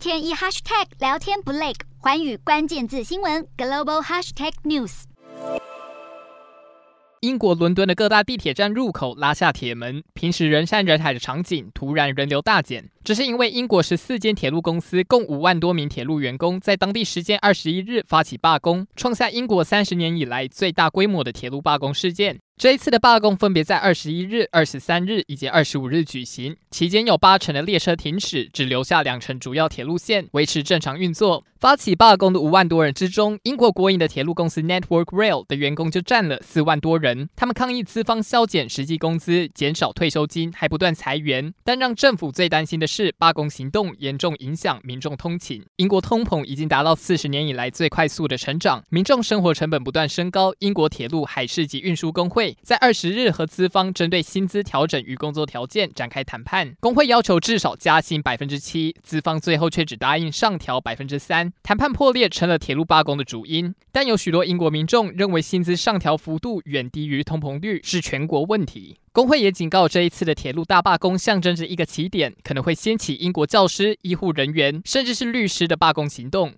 天一 hashtag 聊天不累，环宇关键字新闻 global hashtag news。英国伦敦的各大地铁站入口拉下铁门，平时人山人海的场景突然人流大减，这是因为英国十四间铁路公司共五万多名铁路员工在当地时间二十一日发起罢工，创下英国三十年以来最大规模的铁路罢工事件。这一次的罢工分别在二十一日、二十三日以及二十五日举行，期间有八成的列车停驶，只留下两成主要铁路线维持正常运作。发起罢工的五万多人之中，英国国营的铁路公司 Network Rail 的员工就占了四万多人。他们抗议资方削减实际工资、减少退休金，还不断裁员。但让政府最担心的是，罢工行动严重影响民众通勤。英国通膨已经达到四十年以来最快速的成长，民众生活成本不断升高。英国铁路、海事及运输工会在二十日和资方针对薪资调整与工作条件展开谈判，工会要求至少加薪百分之七，资方最后却只答应上调百分之三，谈判破裂成了铁路罢工的主因。但有许多英国民众认为薪资上调幅度远低于通膨率是全国问题。工会也警告，这一次的铁路大罢工象征着一个起点，可能会掀起英国教师、医护人员甚至是律师的罢工行动。